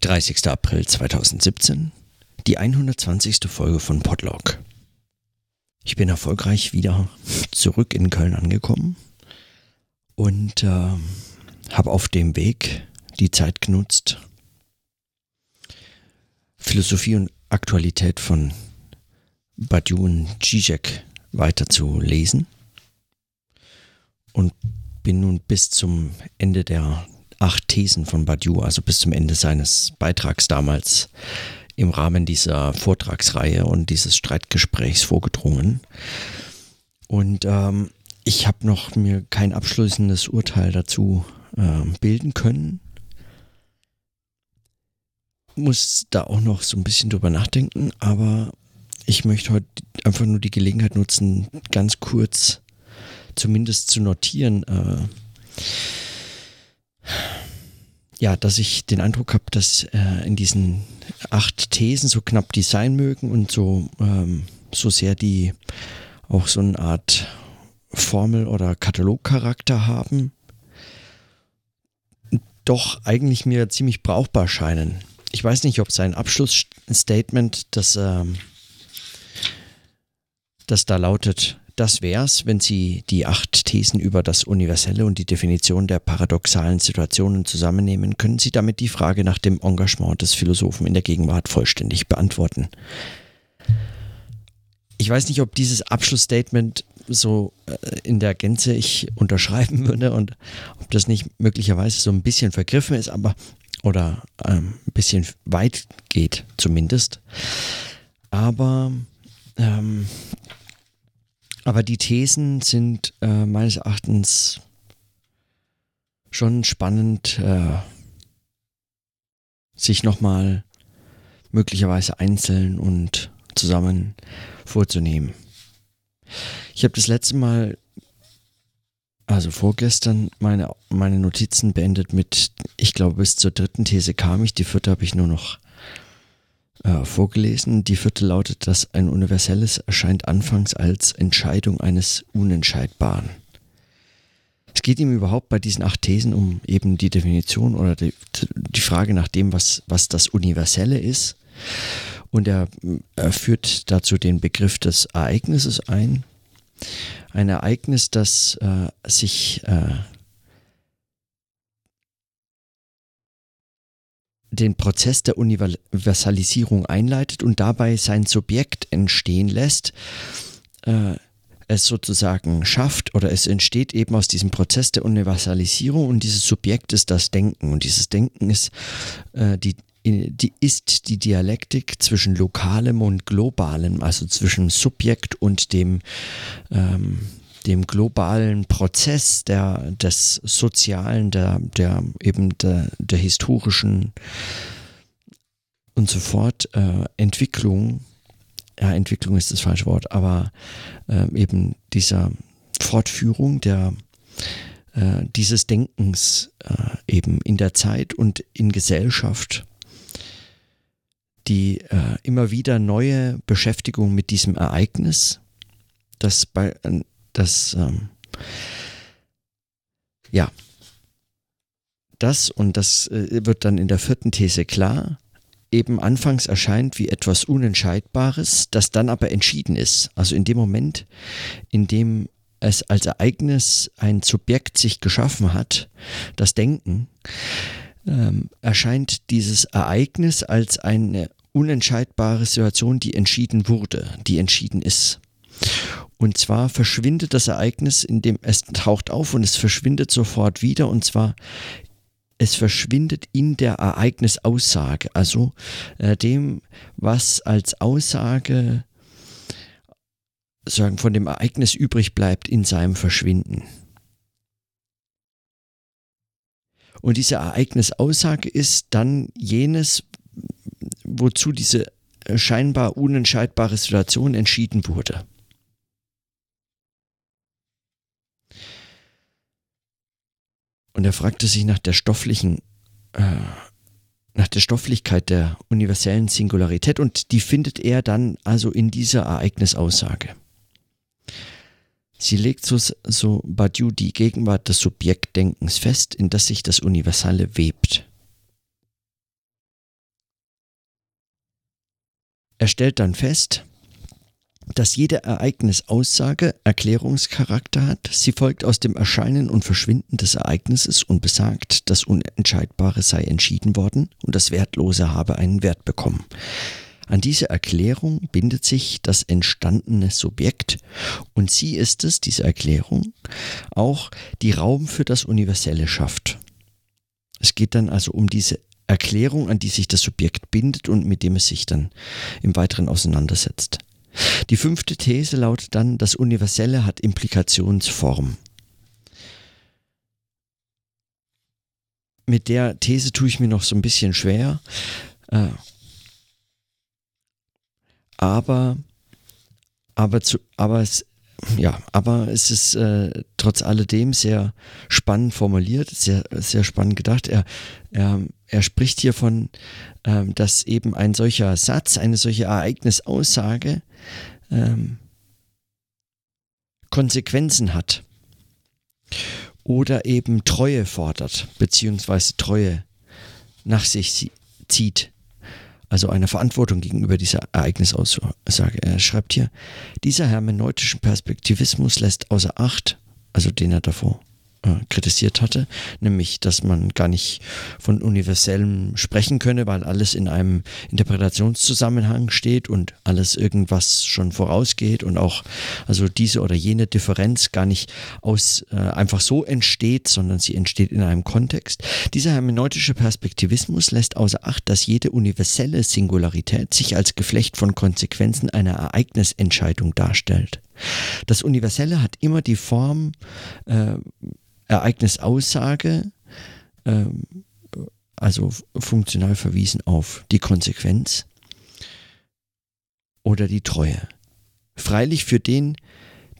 30. April 2017, die 120. Folge von Podlog. Ich bin erfolgreich wieder zurück in Köln angekommen und äh, habe auf dem Weg die Zeit genutzt, Philosophie und Aktualität von Badiou und Zizek weiter zu lesen und bin nun bis zum Ende der acht Thesen von Badiou, also bis zum Ende seines Beitrags damals im Rahmen dieser Vortragsreihe und dieses Streitgesprächs vorgedrungen. Und ähm, ich habe noch mir kein abschließendes Urteil dazu äh, bilden können. Muss da auch noch so ein bisschen drüber nachdenken, aber ich möchte heute einfach nur die Gelegenheit nutzen, ganz kurz zumindest zu notieren, äh, ja, dass ich den Eindruck habe, dass äh, in diesen acht Thesen, so knapp die sein mögen und so, ähm, so sehr die auch so eine Art Formel- oder Katalogcharakter haben, doch eigentlich mir ziemlich brauchbar scheinen. Ich weiß nicht, ob sein Abschlussstatement, das, ähm, das da lautet, das wär's, wenn Sie die acht Thesen über das Universelle und die Definition der paradoxalen Situationen zusammennehmen, können Sie damit die Frage nach dem Engagement des Philosophen in der Gegenwart vollständig beantworten. Ich weiß nicht, ob dieses Abschlussstatement so äh, in der Gänze ich unterschreiben würde und ob das nicht möglicherweise so ein bisschen vergriffen ist, aber oder ähm, ein bisschen weit geht zumindest. Aber ähm, aber die Thesen sind äh, meines Erachtens schon spannend, äh, sich nochmal möglicherweise einzeln und zusammen vorzunehmen. Ich habe das letzte Mal, also vorgestern, meine, meine Notizen beendet mit, ich glaube, bis zur dritten These kam ich, die vierte habe ich nur noch äh, vorgelesen. Die vierte lautet, dass ein Universelles erscheint anfangs als Entscheidung eines Unentscheidbaren. Es geht ihm überhaupt bei diesen acht Thesen um eben die Definition oder die, die Frage nach dem, was, was das Universelle ist. Und er, er führt dazu den Begriff des Ereignisses ein. Ein Ereignis, das äh, sich äh, den Prozess der Universalisierung einleitet und dabei sein Subjekt entstehen lässt, äh, es sozusagen schafft oder es entsteht eben aus diesem Prozess der Universalisierung und dieses Subjekt ist das Denken. Und dieses Denken ist äh, die die ist die Dialektik zwischen lokalem und globalem, also zwischen Subjekt und dem ähm, dem globalen Prozess der, des Sozialen, der, der eben der, der historischen und so fort äh, Entwicklung, ja, Entwicklung ist das falsche Wort, aber äh, eben dieser Fortführung der äh, dieses Denkens äh, eben in der Zeit und in Gesellschaft die äh, immer wieder neue Beschäftigung mit diesem Ereignis, das bei, das, ähm, ja, das und das äh, wird dann in der vierten These klar, eben anfangs erscheint wie etwas Unentscheidbares, das dann aber entschieden ist. Also in dem Moment, in dem es als Ereignis ein Subjekt sich geschaffen hat, das Denken, ähm, erscheint dieses Ereignis als eine unentscheidbare Situation, die entschieden wurde, die entschieden ist. Und zwar verschwindet das Ereignis, in dem es taucht auf und es verschwindet sofort wieder. Und zwar es verschwindet in der Ereignisaussage, also äh, dem, was als Aussage sagen, von dem Ereignis übrig bleibt in seinem Verschwinden. Und diese Ereignisaussage ist dann jenes, wozu diese scheinbar unentscheidbare Situation entschieden wurde. Und er fragte sich nach der stofflichen, äh, nach der Stofflichkeit der universellen Singularität und die findet er dann also in dieser Ereignisaussage. Sie legt so, so Badiou die Gegenwart des Subjektdenkens fest, in das sich das Universale webt. Er stellt dann fest, dass jede Ereignisaussage Erklärungscharakter hat. Sie folgt aus dem Erscheinen und Verschwinden des Ereignisses und besagt, das Unentscheidbare sei entschieden worden und das Wertlose habe einen Wert bekommen. An diese Erklärung bindet sich das entstandene Subjekt und sie ist es, diese Erklärung, auch die Raum für das Universelle schafft. Es geht dann also um diese Erklärung, an die sich das Subjekt bindet und mit dem es sich dann im Weiteren auseinandersetzt. Die fünfte These lautet dann, das Universelle hat Implikationsform. Mit der These tue ich mir noch so ein bisschen schwer. Äh, aber, aber, zu, aber es ja, aber es ist äh, trotz alledem sehr spannend formuliert, sehr, sehr spannend gedacht. Er, er, er spricht hier von, ähm, dass eben ein solcher Satz, eine solche Ereignisaussage ähm, Konsequenzen hat oder eben Treue fordert, beziehungsweise Treue nach sich zieht also eine Verantwortung gegenüber dieser Ereignisaussage. Er schreibt hier, dieser hermeneutischen Perspektivismus lässt außer Acht, also den er davor äh, kritisiert hatte, nämlich, dass man gar nicht von universellem sprechen könne, weil alles in einem Interpretationszusammenhang steht und alles irgendwas schon vorausgeht und auch also diese oder jene Differenz gar nicht aus äh, einfach so entsteht, sondern sie entsteht in einem Kontext. Dieser hermeneutische Perspektivismus lässt außer Acht, dass jede universelle Singularität sich als Geflecht von Konsequenzen einer Ereignisentscheidung darstellt. Das Universelle hat immer die Form äh, Ereignisaussage, ähm, also funktional verwiesen auf die Konsequenz oder die Treue. Freilich für den,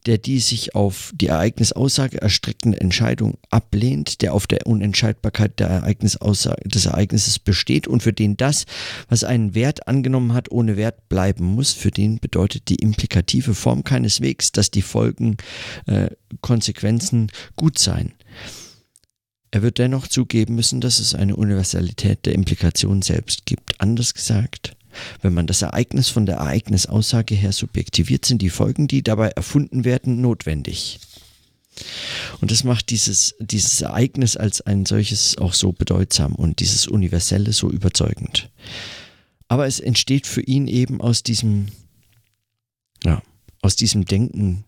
der die sich auf die Ereignisaussage erstreckende Entscheidung ablehnt, der auf der Unentscheidbarkeit der Ereignisaussage, des Ereignisses besteht und für den das, was einen Wert angenommen hat, ohne Wert bleiben muss, für den bedeutet die implikative Form keineswegs, dass die Folgen, äh, Konsequenzen gut seien. Er wird dennoch zugeben müssen, dass es eine Universalität der Implikation selbst gibt. Anders gesagt, wenn man das Ereignis von der Ereignisaussage her subjektiviert, sind die Folgen, die dabei erfunden werden, notwendig. Und das macht dieses, dieses Ereignis als ein solches auch so bedeutsam und dieses Universelle so überzeugend. Aber es entsteht für ihn eben aus diesem, ja, aus diesem Denken,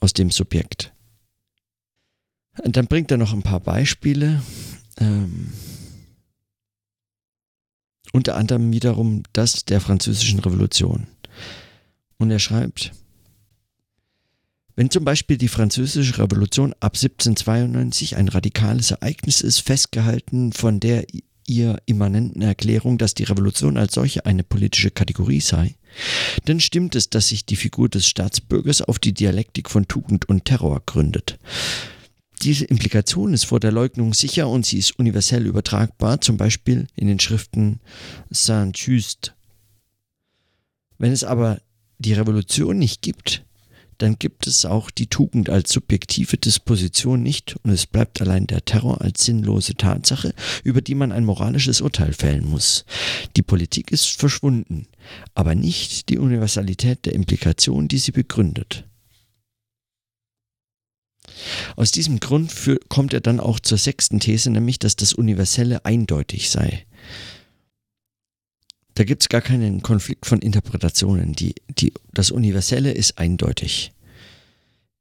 aus dem Subjekt. Und dann bringt er noch ein paar Beispiele. Ähm, unter anderem wiederum das der französischen Revolution. Und er schreibt, wenn zum Beispiel die französische Revolution ab 1792 ein radikales Ereignis ist, festgehalten von der ihr immanenten Erklärung, dass die Revolution als solche eine politische Kategorie sei, dann stimmt es, dass sich die Figur des Staatsbürgers auf die Dialektik von Tugend und Terror gründet. Diese Implikation ist vor der Leugnung sicher und sie ist universell übertragbar, zum Beispiel in den Schriften Saint-Just. Wenn es aber die Revolution nicht gibt, dann gibt es auch die Tugend als subjektive Disposition nicht und es bleibt allein der Terror als sinnlose Tatsache, über die man ein moralisches Urteil fällen muss. Die Politik ist verschwunden, aber nicht die Universalität der Implikation, die sie begründet. Aus diesem Grund für, kommt er dann auch zur sechsten These, nämlich, dass das Universelle eindeutig sei. Da gibt es gar keinen Konflikt von Interpretationen. Die, die, das Universelle ist eindeutig.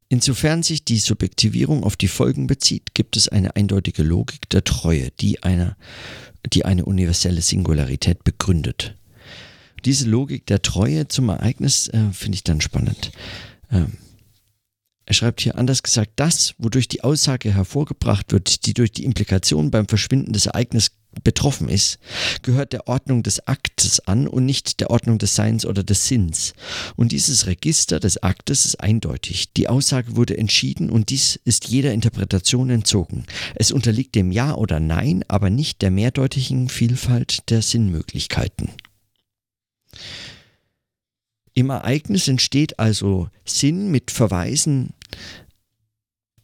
Insofern sich die Subjektivierung auf die Folgen bezieht, gibt es eine eindeutige Logik der Treue, die eine, die eine universelle Singularität begründet. Diese Logik der Treue zum Ereignis äh, finde ich dann spannend. Ähm, er schreibt hier anders gesagt, das, wodurch die Aussage hervorgebracht wird, die durch die Implikation beim Verschwinden des Ereignisses betroffen ist, gehört der Ordnung des Aktes an und nicht der Ordnung des Seins oder des Sinns. Und dieses Register des Aktes ist eindeutig. Die Aussage wurde entschieden und dies ist jeder Interpretation entzogen. Es unterliegt dem Ja oder Nein, aber nicht der mehrdeutigen Vielfalt der Sinnmöglichkeiten. Im Ereignis entsteht also Sinn mit Verweisen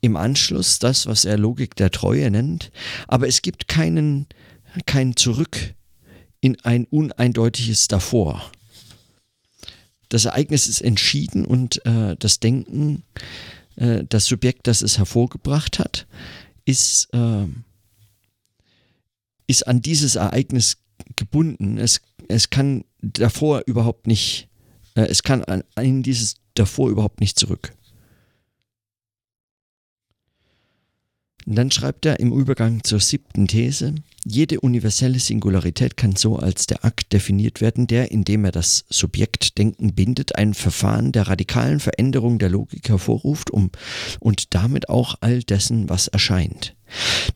im Anschluss, das, was er Logik der Treue nennt, aber es gibt keinen, kein Zurück in ein uneindeutiges davor. das Ereignis ist entschieden und äh, das Denken, äh, das Subjekt, das es hervorgebracht hat, ist, äh, ist an dieses Ereignis gebunden. Es, es kann davor überhaupt nicht, es kann an, an dieses davor überhaupt nicht zurück. Und dann schreibt er im Übergang zur siebten These, jede universelle Singularität kann so als der Akt definiert werden, der, indem er das Subjektdenken bindet, ein Verfahren der radikalen Veränderung der Logik hervorruft um, und damit auch all dessen, was erscheint.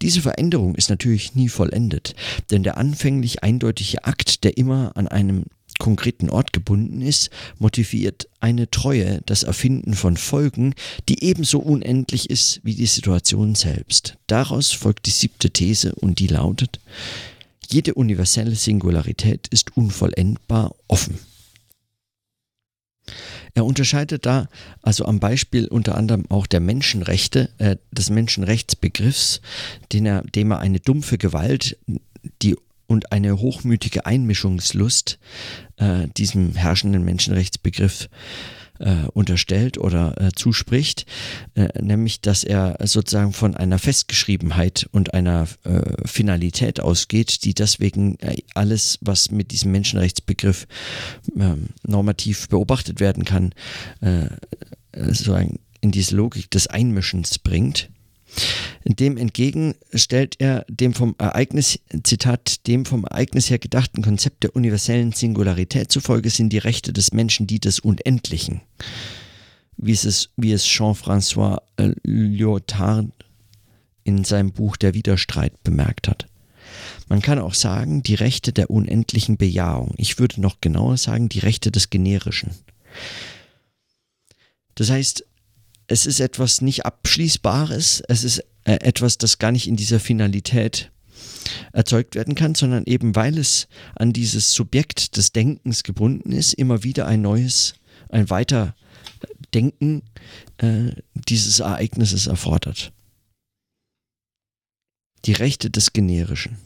Diese Veränderung ist natürlich nie vollendet, denn der anfänglich eindeutige Akt, der immer an einem konkreten Ort gebunden ist, motiviert eine Treue, das Erfinden von Folgen, die ebenso unendlich ist wie die Situation selbst. Daraus folgt die siebte These und die lautet, jede universelle Singularität ist unvollendbar offen. Er unterscheidet da also am Beispiel unter anderem auch der Menschenrechte, äh, des Menschenrechtsbegriffs, den er, dem er eine dumpfe Gewalt, die und eine hochmütige Einmischungslust äh, diesem herrschenden Menschenrechtsbegriff äh, unterstellt oder äh, zuspricht, äh, nämlich dass er sozusagen von einer Festgeschriebenheit und einer äh, Finalität ausgeht, die deswegen äh, alles, was mit diesem Menschenrechtsbegriff ähm, normativ beobachtet werden kann, sozusagen in diese Logik des Einmischens bringt. Dem entgegen stellt er dem vom Ereignis, Zitat, dem vom Ereignis her gedachten Konzept der universellen Singularität zufolge sind die Rechte des Menschen die des Unendlichen. Wie es, wie es Jean-François äh, Lyotard in seinem Buch Der Widerstreit bemerkt hat. Man kann auch sagen, die Rechte der unendlichen Bejahung. Ich würde noch genauer sagen, die Rechte des Generischen. Das heißt, es ist etwas nicht Abschließbares, es ist äh, etwas, das gar nicht in dieser Finalität erzeugt werden kann, sondern eben weil es an dieses Subjekt des Denkens gebunden ist, immer wieder ein neues, ein Weiterdenken äh, dieses Ereignisses erfordert. Die Rechte des Generischen.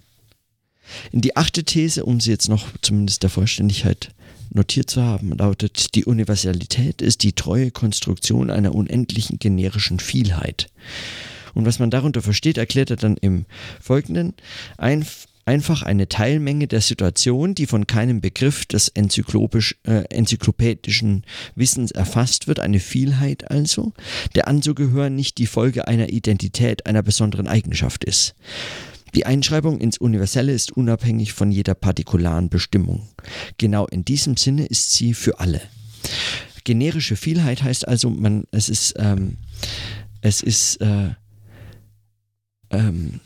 In die achte These, um sie jetzt noch zumindest der Vollständigkeit notiert zu haben, lautet, die Universalität ist die treue Konstruktion einer unendlichen generischen Vielheit. Und was man darunter versteht, erklärt er dann im Folgenden. Ein, einfach eine Teilmenge der Situation, die von keinem Begriff des äh, enzyklopädischen Wissens erfasst wird, eine Vielheit also, der anzugehören nicht die Folge einer Identität, einer besonderen Eigenschaft ist. Die Einschreibung ins Universelle ist unabhängig von jeder partikularen Bestimmung. Genau in diesem Sinne ist sie für alle. Generische Vielheit heißt also, man, es ist, ähm, es ist, äh, ähm,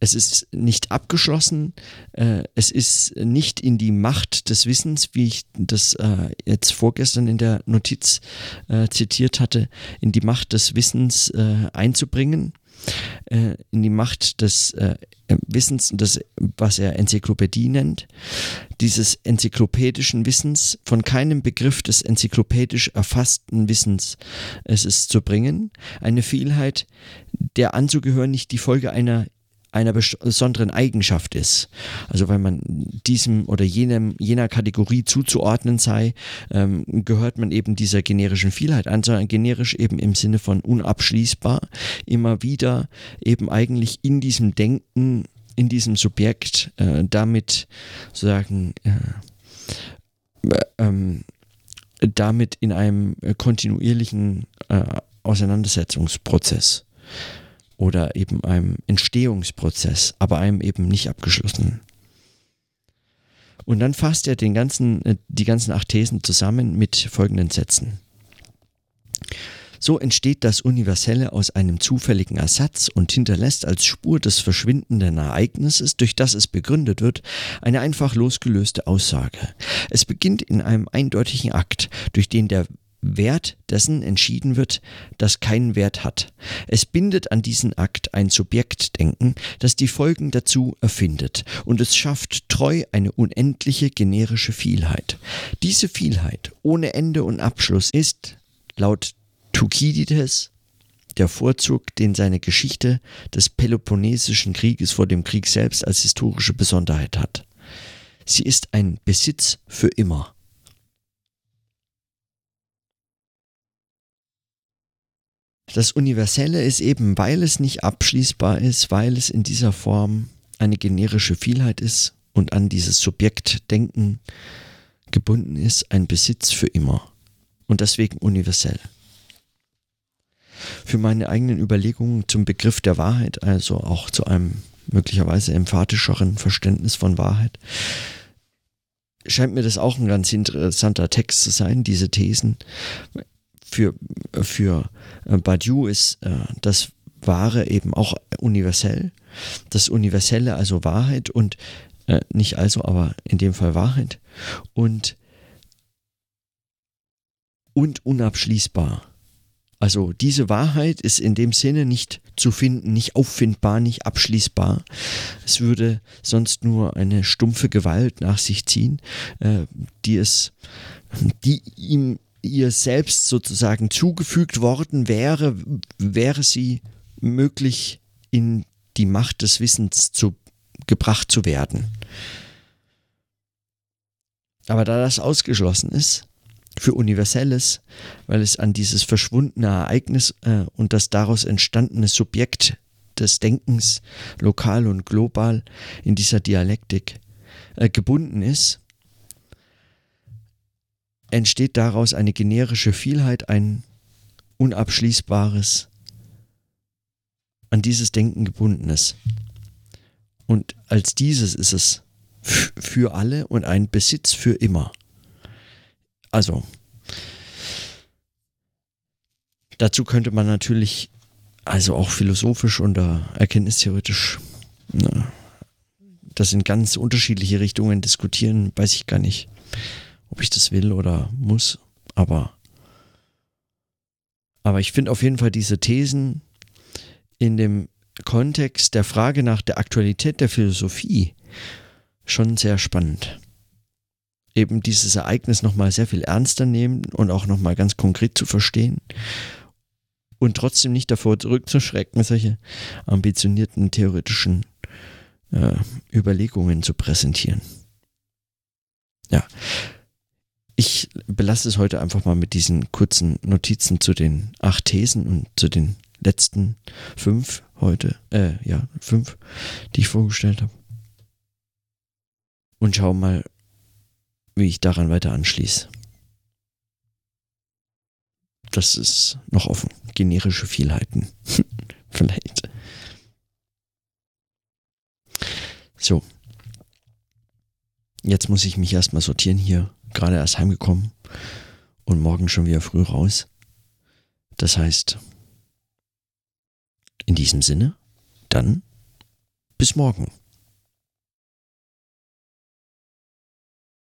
es ist nicht abgeschlossen, äh, es ist nicht in die Macht des Wissens, wie ich das äh, jetzt vorgestern in der Notiz äh, zitiert hatte, in die Macht des Wissens äh, einzubringen, äh, in die Macht des äh, Wissens, das, was er Enzyklopädie nennt, dieses enzyklopädischen Wissens, von keinem Begriff des enzyklopädisch erfassten Wissens es ist zu bringen, eine Vielheit, der anzugehören nicht die Folge einer einer besonderen Eigenschaft ist. Also weil man diesem oder jenem, jener Kategorie zuzuordnen sei, ähm, gehört man eben dieser generischen Vielheit an, sondern generisch eben im Sinne von unabschließbar, immer wieder eben eigentlich in diesem Denken, in diesem Subjekt äh, damit sozusagen äh, ähm, damit in einem kontinuierlichen äh, Auseinandersetzungsprozess oder eben einem Entstehungsprozess, aber einem eben nicht abgeschlossenen. Und dann fasst er den ganzen, äh, die ganzen acht Thesen zusammen mit folgenden Sätzen. So entsteht das Universelle aus einem zufälligen Ersatz und hinterlässt als Spur des verschwindenden Ereignisses, durch das es begründet wird, eine einfach losgelöste Aussage. Es beginnt in einem eindeutigen Akt, durch den der Wert dessen entschieden wird, das keinen Wert hat. Es bindet an diesen Akt ein Subjektdenken, das die Folgen dazu erfindet, und es schafft treu eine unendliche generische Vielheit. Diese Vielheit ohne Ende und Abschluss ist, laut Thukydides, der Vorzug, den seine Geschichte des Peloponnesischen Krieges vor dem Krieg selbst als historische Besonderheit hat. Sie ist ein Besitz für immer. Das Universelle ist eben, weil es nicht abschließbar ist, weil es in dieser Form eine generische Vielheit ist und an dieses Subjektdenken gebunden ist, ein Besitz für immer und deswegen universell. Für meine eigenen Überlegungen zum Begriff der Wahrheit, also auch zu einem möglicherweise emphatischeren Verständnis von Wahrheit, scheint mir das auch ein ganz interessanter Text zu sein, diese Thesen. Für, für äh, Badiou ist äh, das Wahre eben auch universell. Das Universelle also Wahrheit und äh, nicht also, aber in dem Fall Wahrheit. Und, und unabschließbar. Also diese Wahrheit ist in dem Sinne nicht zu finden, nicht auffindbar, nicht abschließbar. Es würde sonst nur eine stumpfe Gewalt nach sich ziehen, äh, die es, die ihm ihr selbst sozusagen zugefügt worden wäre, wäre sie möglich in die Macht des Wissens zu, gebracht zu werden. Aber da das ausgeschlossen ist, für Universelles, weil es an dieses verschwundene Ereignis äh, und das daraus entstandene Subjekt des Denkens lokal und global in dieser Dialektik äh, gebunden ist, entsteht daraus eine generische Vielheit, ein unabschließbares, an dieses Denken gebundenes. Und als dieses ist es für alle und ein Besitz für immer. Also, dazu könnte man natürlich, also auch philosophisch und erkenntnistheoretisch, ne, das in ganz unterschiedliche Richtungen diskutieren, weiß ich gar nicht, ob ich das will oder muss, aber, aber ich finde auf jeden Fall diese Thesen in dem Kontext der Frage nach der Aktualität der Philosophie schon sehr spannend eben dieses Ereignis nochmal sehr viel ernster nehmen und auch nochmal ganz konkret zu verstehen und trotzdem nicht davor zurückzuschrecken, solche ambitionierten theoretischen äh, Überlegungen zu präsentieren. Ja, ich belasse es heute einfach mal mit diesen kurzen Notizen zu den acht Thesen und zu den letzten fünf heute, äh, ja, fünf, die ich vorgestellt habe. Und schau mal, wie ich daran weiter anschließe. Das ist noch offen. Generische Vielheiten. Vielleicht. So. Jetzt muss ich mich erstmal sortieren hier. Gerade erst heimgekommen. Und morgen schon wieder früh raus. Das heißt, in diesem Sinne, dann bis morgen.